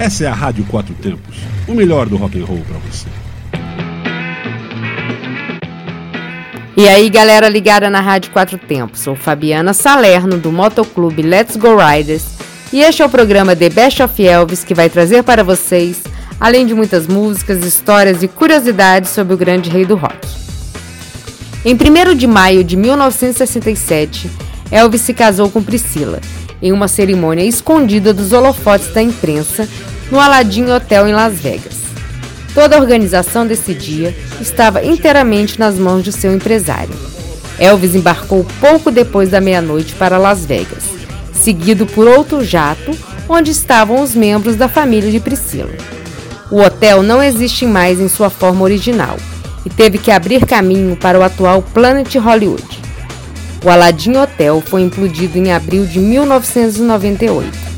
Essa é a Rádio Quatro Tempos, o melhor do rock and roll para você. E aí, galera ligada na Rádio Quatro Tempos, sou Fabiana Salerno do Motoclube Let's Go Riders e este é o programa The Best of Elvis que vai trazer para vocês, além de muitas músicas, histórias e curiosidades sobre o grande rei do rock. Em 1 de maio de 1967, Elvis se casou com Priscila, em uma cerimônia escondida dos holofotes da imprensa no Aladdin Hotel em Las Vegas. Toda a organização desse dia estava inteiramente nas mãos de seu empresário. Elvis embarcou pouco depois da meia-noite para Las Vegas, seguido por outro jato, onde estavam os membros da família de Priscila. O hotel não existe mais em sua forma original e teve que abrir caminho para o atual Planet Hollywood. O Aladdin Hotel foi implodido em abril de 1998.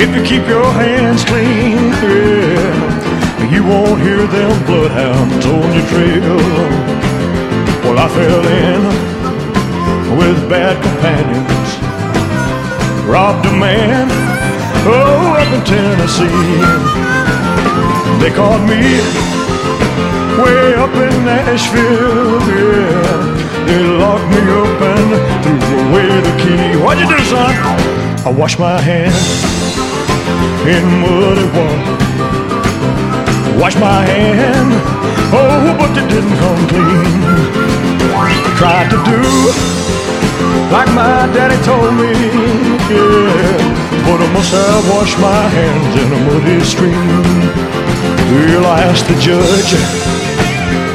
If you keep your hands clean, yeah, you won't hear them bloodhounds on your trail. Well, I fell in with bad companions, robbed a man, oh, up in Tennessee. They caught me way up in Nashville, yeah. They locked me up and threw away the key. What'd you do, son? I washed my hands in muddy water. Washed my hand, oh, but it didn't come clean. Tried to do like my daddy told me, yeah. But I must have washed my hands in a muddy stream. Well, I asked the judge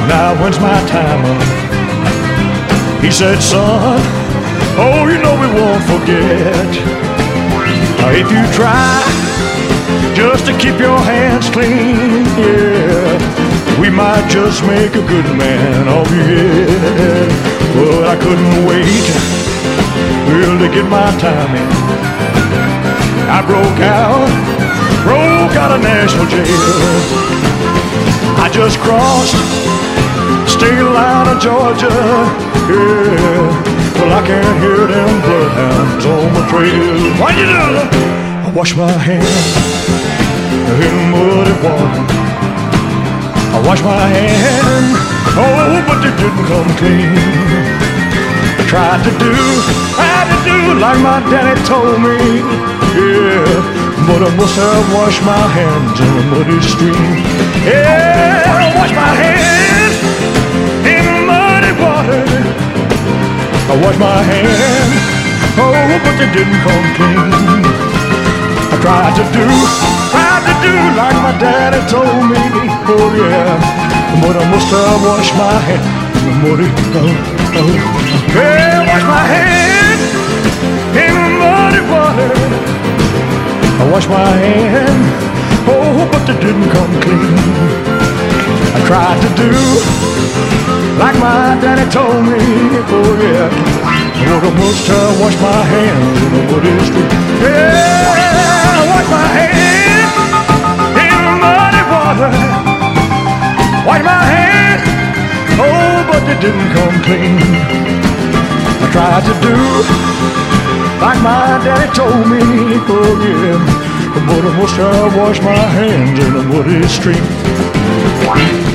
now when's my time up? He said, son, oh, you know we won't forget. If you try just to keep your hands clean, yeah, we might just make a good man of you. Yeah. But I couldn't wait well, to get my time in. I broke out, broke out of Nashville jail. I just crossed state line of Georgia. Yeah, well I can't hear them bloodhounds on my trail. What you do? Wash my hands in muddy water. I wash my hands, oh, but they didn't come clean. I tried to do, tried to do like my daddy told me. Yeah. But I must have washed my hands in a muddy stream. Yeah, I washed my hands in muddy water. I washed my hands, oh, but they didn't come clean. Tried to do, tried to do like my daddy told me, oh yeah, but I must have washed my hands in oh, the muddy, oh, oh, oh. Yeah, wash my hands in the muddy water. I washed my hands, oh, but they didn't come clean. I tried to do like my daddy told me, oh yeah. But I must have washed my hands oh, in the muddy street. Yeah, wash my hands in muddy water. Wash my hands, oh, but they didn't come clean. I tried to do like my daddy told me, yeah. But I must have washed my hands in the muddy street.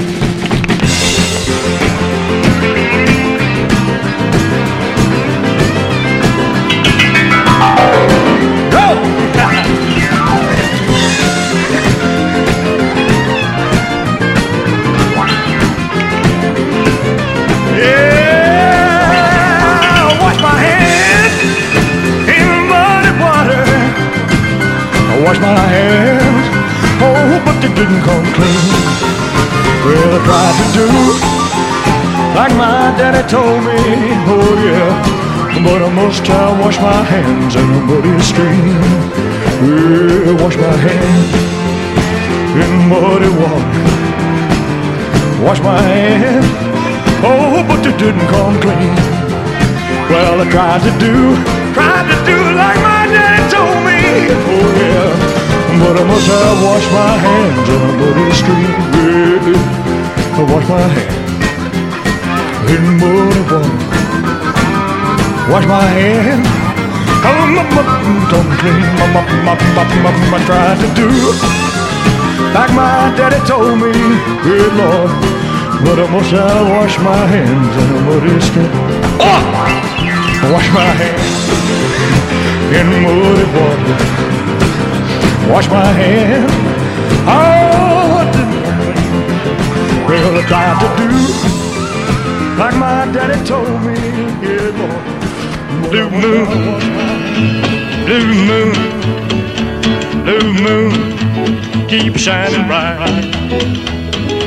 Daddy told me, oh yeah, but I must have washed my hands in a muddy stream. Well, wash my hands in muddy water. Wash my hands, oh, but it didn't come clean. Well, I tried to do, tried to do like my daddy told me. Oh yeah, but I must have washed my hands in a muddy stream. Yeah, I wash my hands in muddy water. Wash my hands. Oh, my, my, don't clean my, my, my, my, my, my, try to do like my daddy told me, good Lord. But I must have wash my hands in a muddy stream. Oh! Wash my hands in muddy water. Wash my hands. Oh, what did well, I tried to do like my daddy told me, good Lord. Blue moon, blue moon, blue moon, keep shining bright.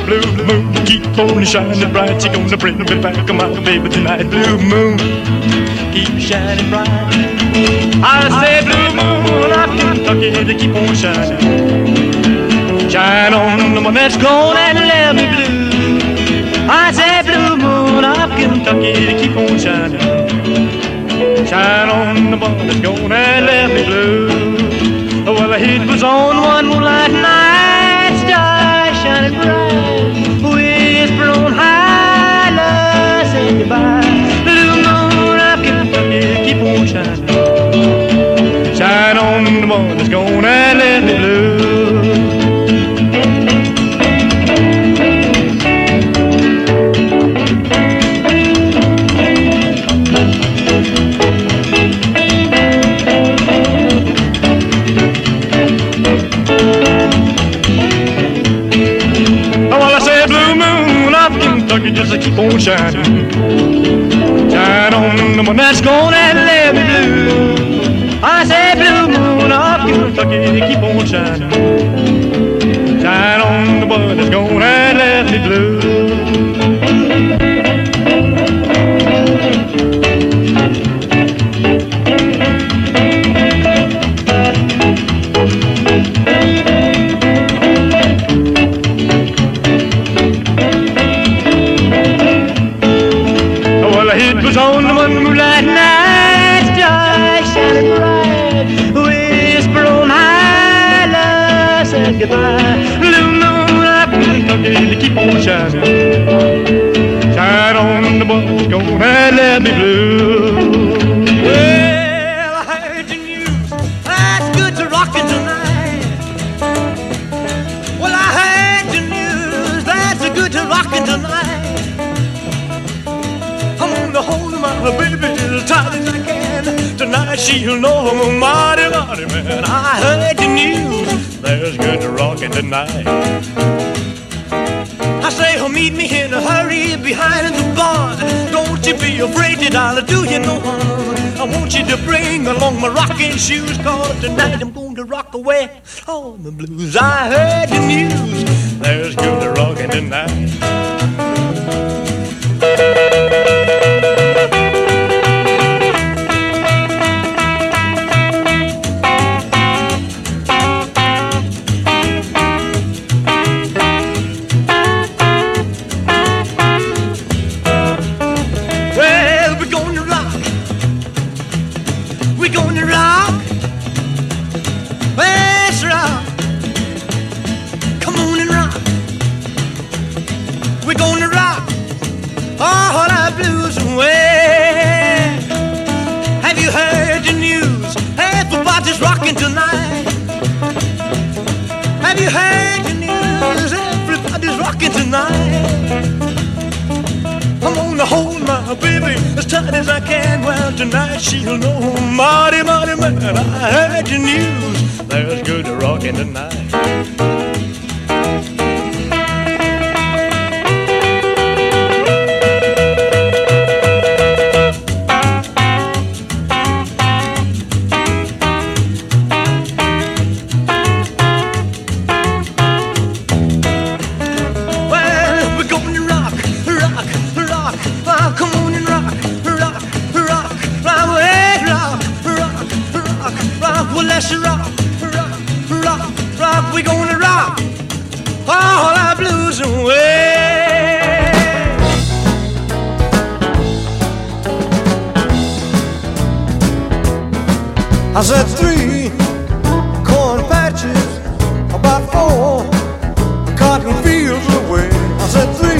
Blue moon, keep on shining bright. She gonna bring me back on my baby tonight. Blue moon, keep shining bright. I say blue moon of Kentucky to keep on shining. Shine on the one that's gone and let me blue. Kentucky to keep on shining. Shine on the one that's gonna let me blue. Well, heat was on one moonlight night, stars shining bright. Whisper on high, love, say goodbye. Blue moon of Kentucky, keep on shining. Shine on the one that's gonna Oh, on shining. Shine on the one that's gonna let me blue. I say blue moon of Kentucky, keep on shining. I heard the news. There's good rockin' tonight. I say, oh, meet me in a hurry behind the bar. Don't you be afraid that I'll do you no harm. I want you to bring along my rocking shoes, cause tonight I'm going to rock away all the blues. I heard the news. There's good rockin' tonight. Tonight I'm gonna hold my baby as tight as I can. Well, tonight she'll know mighty, mighty man. I heard the news. There's good rockin' tonight. Away. I said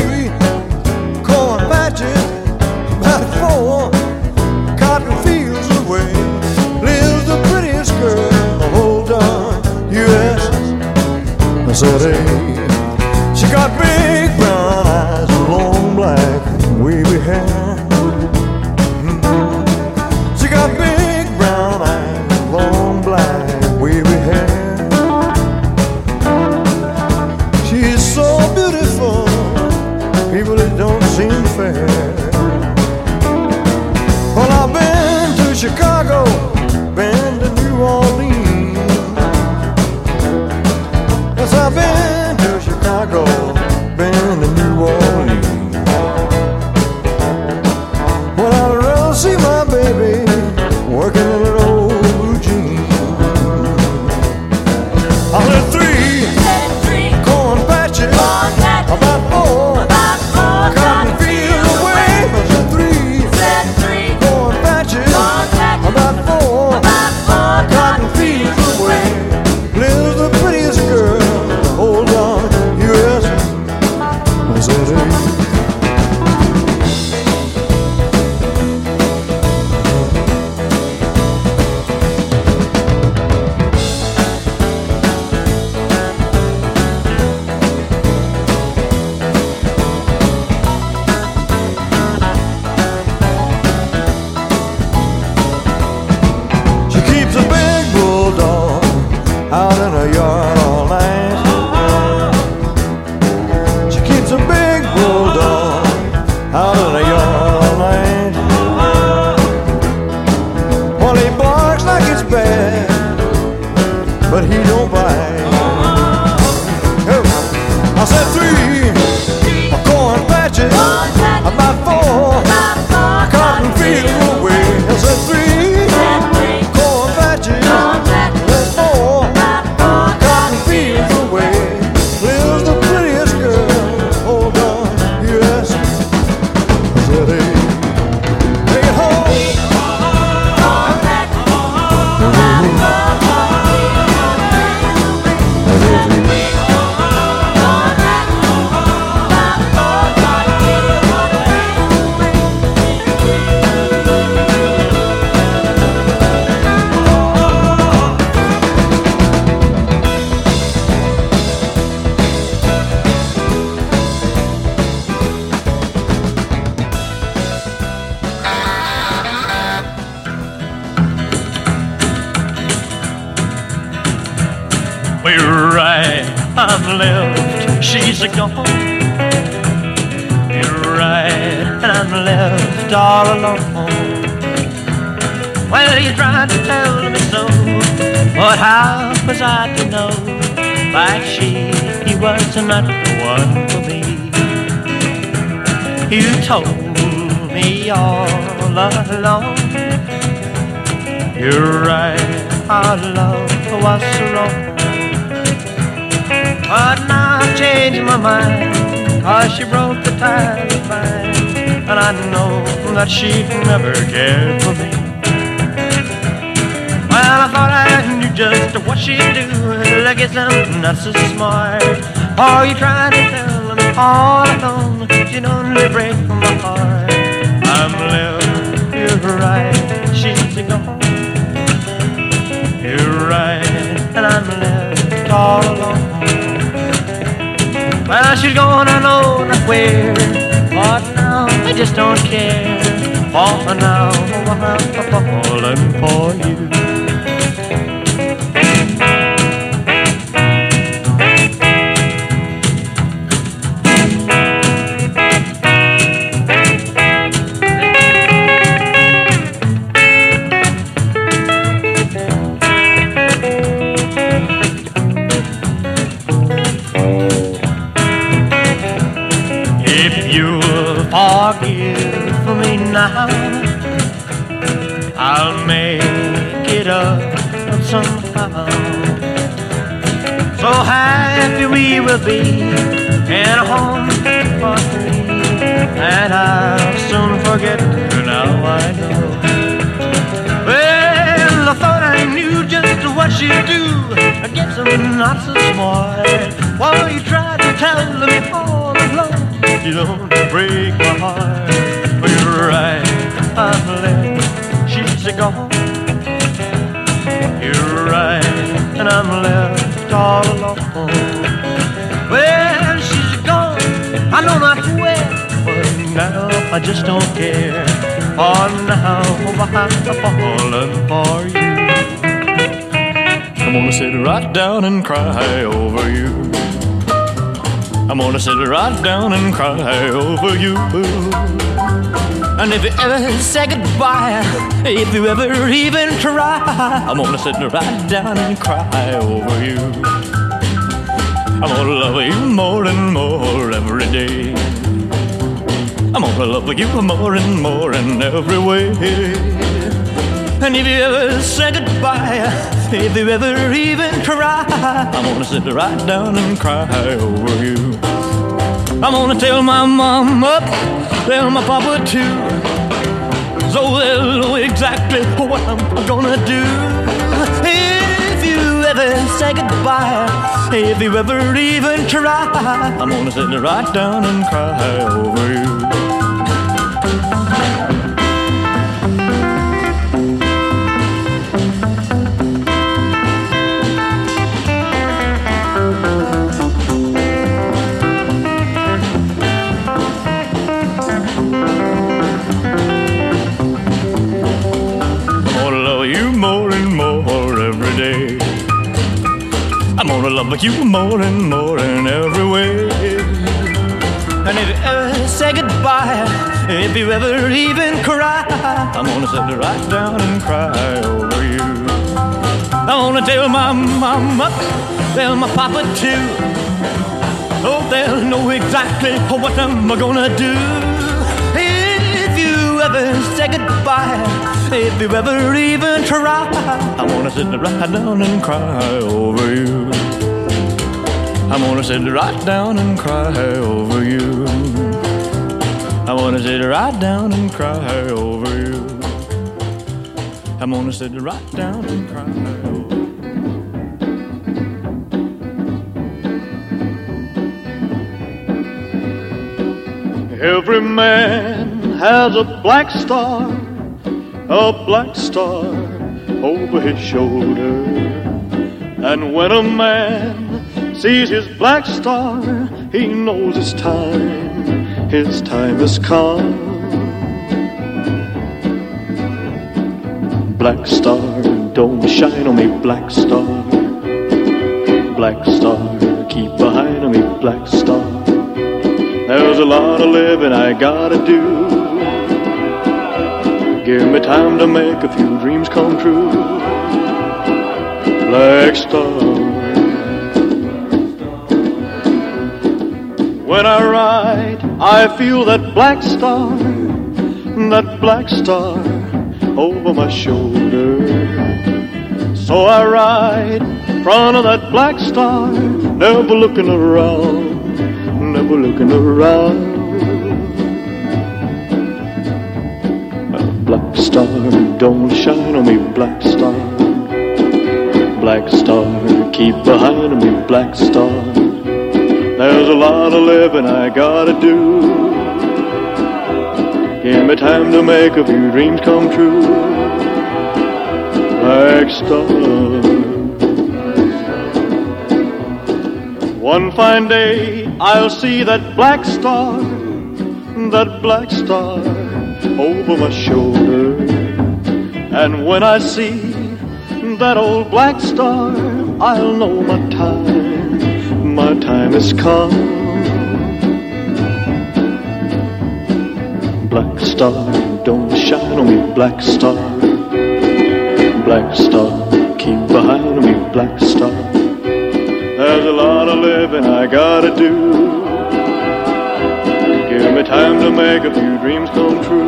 Well, you tried to tell me so, but how was I to know? Like she, he was not the one for me. You told me all along. You're right, our love was wrong. But now I've changed my mind Cause she broke the tie of mine And I know that she never cared for me Well, I thought I knew just what she'd do Like it's not so smart Are you trying to tell me all alone You'd only break my heart I'm left, you're right, she's gone You're right, and I'm left all alone well, she's gone, I know not where. But now I just don't care. For now I'm falling for you. I just don't care. For now I've fallen for you. I'm gonna sit right down and cry over you. I'm gonna sit right down and cry over you. And if you ever say goodbye, if you ever even try, I'm gonna sit right down and cry over you. I'm gonna love you more and more every day. I'm gonna love you more and more in every way. And if you ever say goodbye, if you ever even cry, I'm gonna sit right down and cry over you. I'm gonna tell my mom up, tell my papa too, so they'll know exactly what I'm gonna do. Ever say goodbye, if you ever even try, I'm gonna sit right down and cry over you. Gonna love you more and more in every way. And if you ever say goodbye, if you ever even cry, I'm gonna sit right down and cry over you. I wanna tell my mama, tell my papa too. Oh, they'll know exactly what I'm gonna do. If you ever say goodbye, if you ever even try, I wanna sit right down and cry over you. I wanna sit right down and cry over you. I wanna sit right down and cry over you. I'm gonna sit right down and cry. Every man has a black star, a black star over his shoulder. And when a man sees his black star, he knows it's time, his time has come. Black star, don't shine on me, black star. Black star, keep behind me, black star. There's a lot of living I gotta do. Give me time to make a few dreams come true. Black star. When I ride, I feel that black star, that black star over my shoulder. So I ride in front of that black star, never looking around, never looking around. Star, don't shine on me, black star. Black star, keep behind me, black star. There's a lot of living I gotta do. Give me time to make a few dreams come true. Black star. One fine day I'll see that black star, that black star over my shoulder. And when I see that old black star, I'll know my time, my time has come. Black star, don't shine on me, black star. Black star, keep behind me, black star. There's a lot of living I gotta do. Give me time to make a few dreams come true.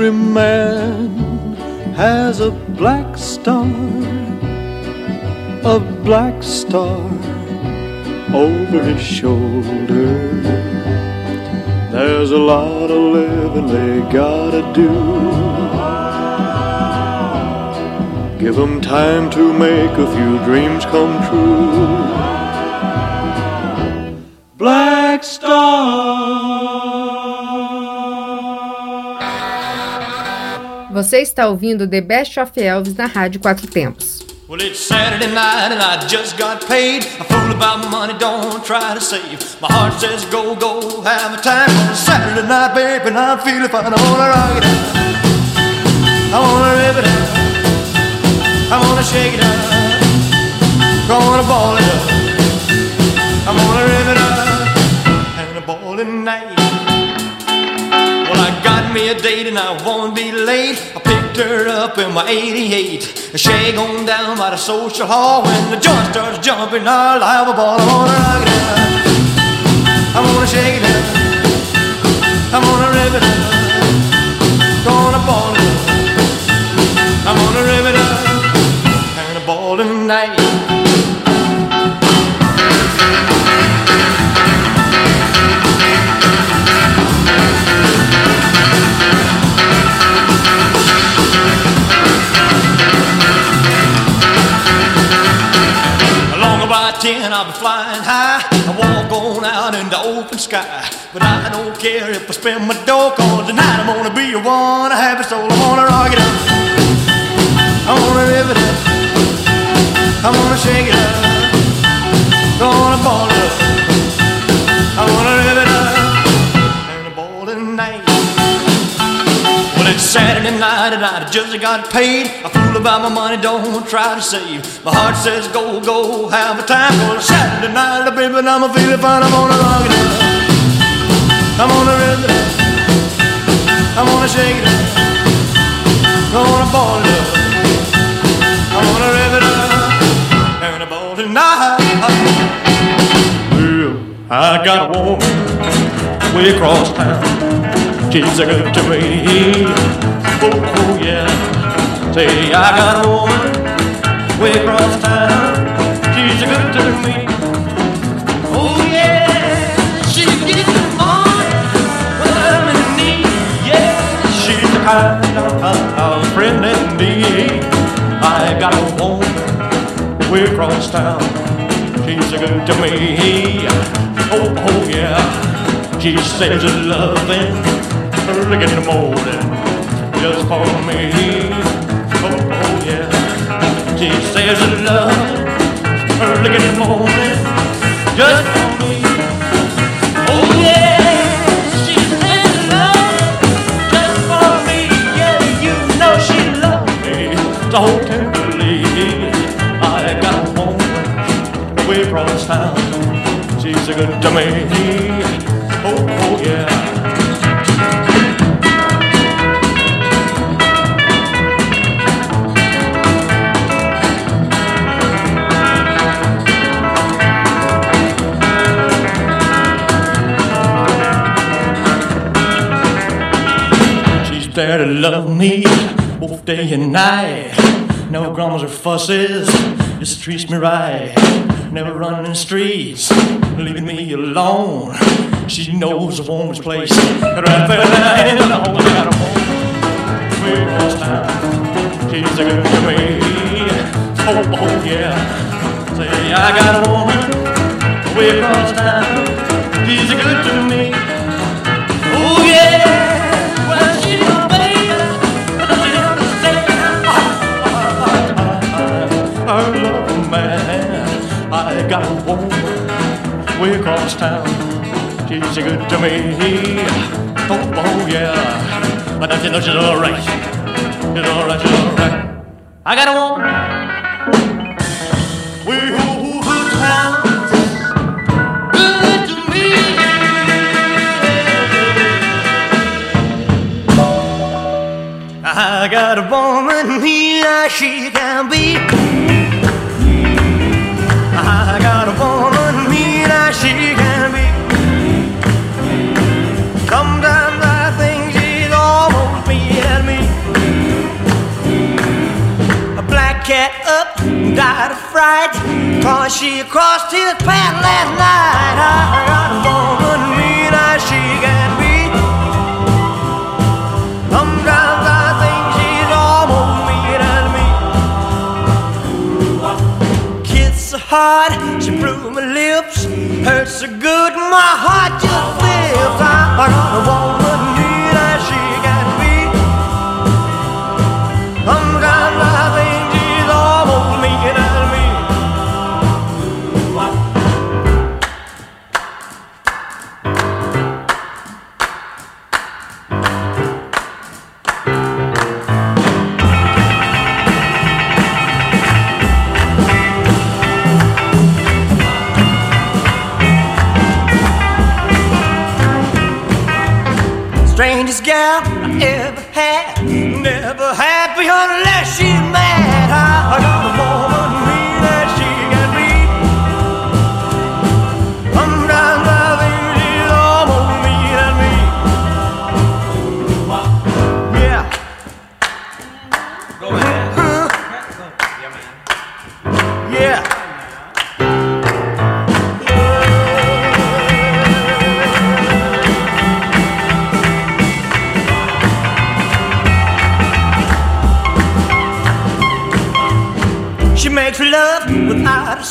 Every man has a black star, a black star over his shoulder. There's a lot of living they gotta do. Give 'em time to make a few dreams come true. Black Star. Você está ouvindo The Best of Elvis na Rádio Quatro Tempos. Well, it's Saturday night and I just got paid. A fool about money, don't try to save. My heart says go, go, have a time. It's Saturday night, babe, and I'm feeling fine. I wanna rock it out. I wanna rip it out. I wanna shake it out. I wanna ball it up. I wanna rip it out. And a ball tonight. Got me a date and I won't be late. I picked her up in my 88. Shag on down by the social hall. When the joint starts jumping, I'll have a ball. I wanna rock it out. I wanna shake it out. I wanna rip it out. Gonna ball it up. I wanna rip it up. And a ball tonight. Ten, I'll be flying high. I walk on out in the open sky. But I don't care if I spend my dough, cause tonight I'm gonna be a one happy soul. I wanna rock it up. I wanna rip it up. I wanna shake it up. Saturday night and I just got paid. I fool about my money, don't try to save. My heart says go, go, have a time. Well, Saturday night, baby, I'm feeling fine. I'm gonna rock it up. I'm gonna rip it up. I'm gonna shake it up. Gonna ball it up. I'm gonna rip it up. And a ball tonight. Well, I got a woman way across town. She's a good to me. Oh, oh yeah. Say, I got a woman way across town. She's a good to me. Oh yeah. She gets the money when I'm in need. Yeah. She's the kind of, of friend in. I got a woman way across town. She's a good to me. Oh, oh yeah. She says loving early in the morning just for me. Oh, oh yeah. She says it's loving early in the morning just for me. Oh yeah. She says it's loving just for me. Yeah, you know she loves me so tenderly. I got a woman way across town. She's a good to me. Oh, oh yeah. There to love me both day and night. No grumbles or fusses, just treats me right. Never running the streets, leaving me alone. She knows a woman's place. Right there, I know I got a town, she's a good to me. Oh, oh yeah. Say I got a woman way across town. She's a good to me. A woman way across town. She's a good to me. Oh, oh yeah. But I know she's alright. She's alright, she's alright. I got a woman. Way over town. Good to me. I got a woman here, she can be. Died of fright. Cause she crossed his path last night. I got a woman mean as she can be. Sometimes I think she's almost meaner than me. Kiss her hard, she blew my lips. Hurts so good, my heart just flips. I got a woman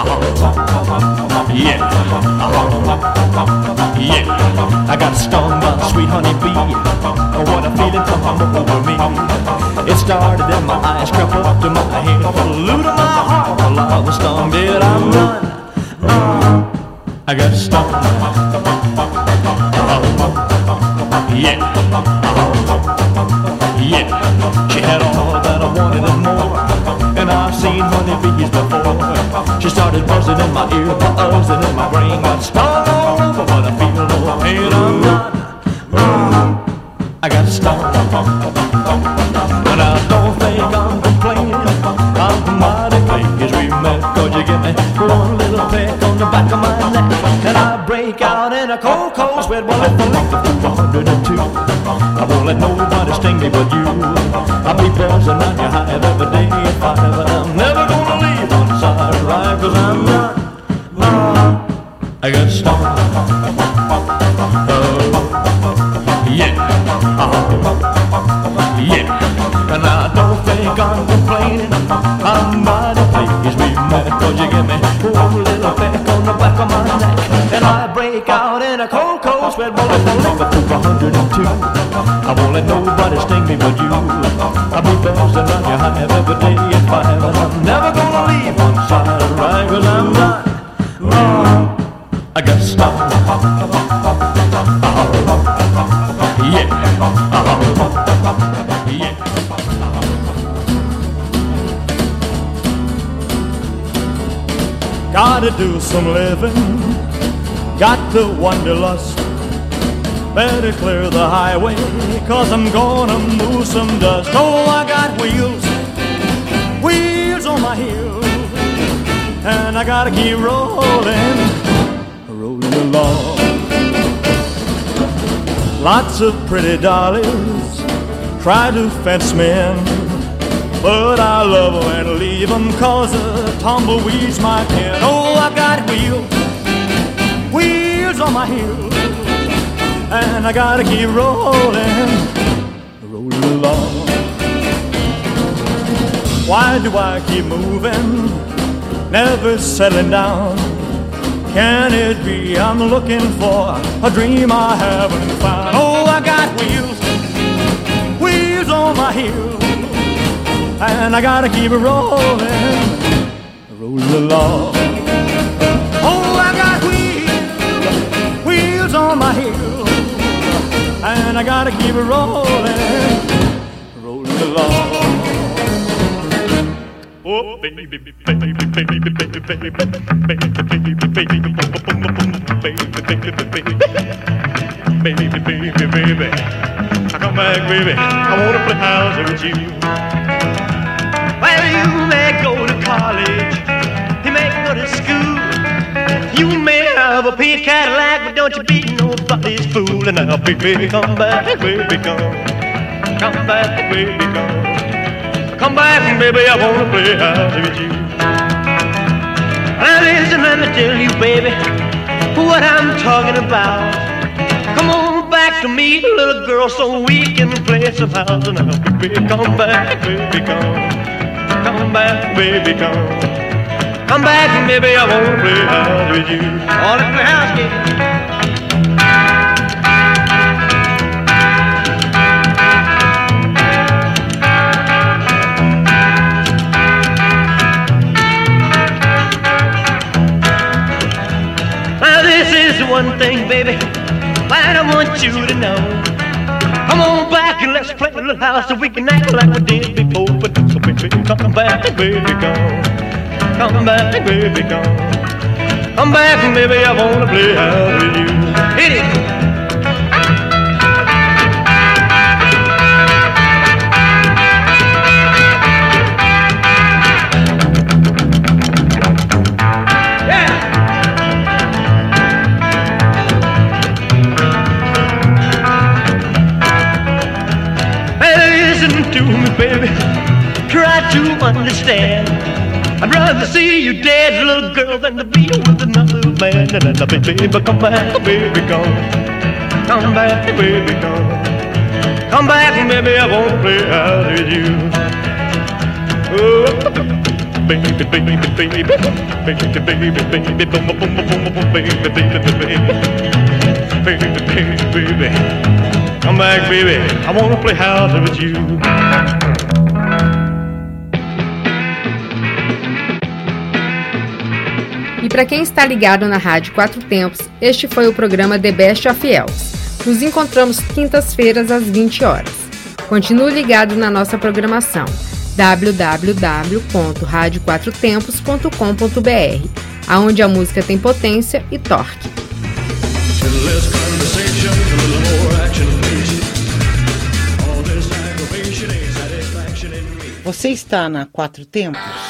Yeah. Yeah. I got stung by a sweet honey bee. What a feeling come over me. It started in my eyes, crept up to my head, flew to my heart. Well, I was stung, did I'm done. Uh, I got stung. Yeah. Yeah. She had all I've seen honeybees before. She started buzzing in my ear, buzzing in my brain. Got stung all but I feel pain. I'm done. I got. And I don't think I'm complaining. I'm mighty pleased we you give me one little peck on the back of my neck. And I break out in a cold, cold sweat. Well, if the length of 102, I won't let nobody sting me but you. I'll be buzzing on your hive every day if I ever me one little peck on the back of my neck. And I break out in a cold, cold sweat. I linger to 102, I won't let nobody sting me but you. I'll be buzzing around your hive every day at five. And I'm never gonna leave one side right. Cause I'm not. Uh, I got stung. Yeah. Yeah. Gotta do some living, got the wanderlust. Better clear the highway, cause I'm gonna move some dust. Oh, I got wheels, wheels on my heels, and I gotta keep rolling, rolling along. Lots of pretty dollies try to fence me in. But I love 'em and leave 'em cause tumbleweeds my pen. Oh, I got wheels, wheels on my heels, and I gotta keep rolling, rolling along. Why do I keep moving, never settling down? Can it be I'm looking for a dream I haven't found? Oh, I got wheels, wheels on my heels and I gotta keep rolling, rolling along. Oh, I got wheels, wheels on my heels, and I gotta keep it rolling, rolling along. Oh, baby, baby, baby, baby, baby, baby, baby, baby, baby, baby, baby, baby, baby. baby, baby, baby. Baby. I wanna play house with you. Well, you may go to college, go to school. You may have a pink Cadillac, but don't you be nobody's fool. And now, baby, come back, baby, come. Come back, baby, come. Come back, baby, I wanna play house with you. Now listen, let me tell you, baby, what I'm talking about. Come on back to me, little girl, so we can play some house. And now, baby, come back, baby, come. Come back, baby, come. Come back, and maybe I won't play house with you. All in the house, kid. Now this is one thing, baby, that I want you to know. Come on back and let's play a little house so we can act like we did before. But so baby, come back, baby, come. Come back, baby, come. Come back, baby, I wanna play house with you. Hit it. Listen to me, baby. Try to understand. I'd rather see you dead, little girl, than to be with another man. And then, baby, come back, baby, come. Come back, baby, come. Come back, baby, I won't play out with you. Oh, baby, baby, baby, baby, baby, baby, baby, boom, boom, boom, boom, boom, baby, baby, baby, baby, baby, baby. Come back, baby. I wanna play house with you. Para quem está ligado na Rádio Quatro Tempos, este foi o programa The Best of Elves. Nos encontramos quintas-feiras às 20 horas. Continue ligado na nossa programação www.radioquatrotempos.com.br, aonde a música tem potência e torque. Você está na Quatro Tempos?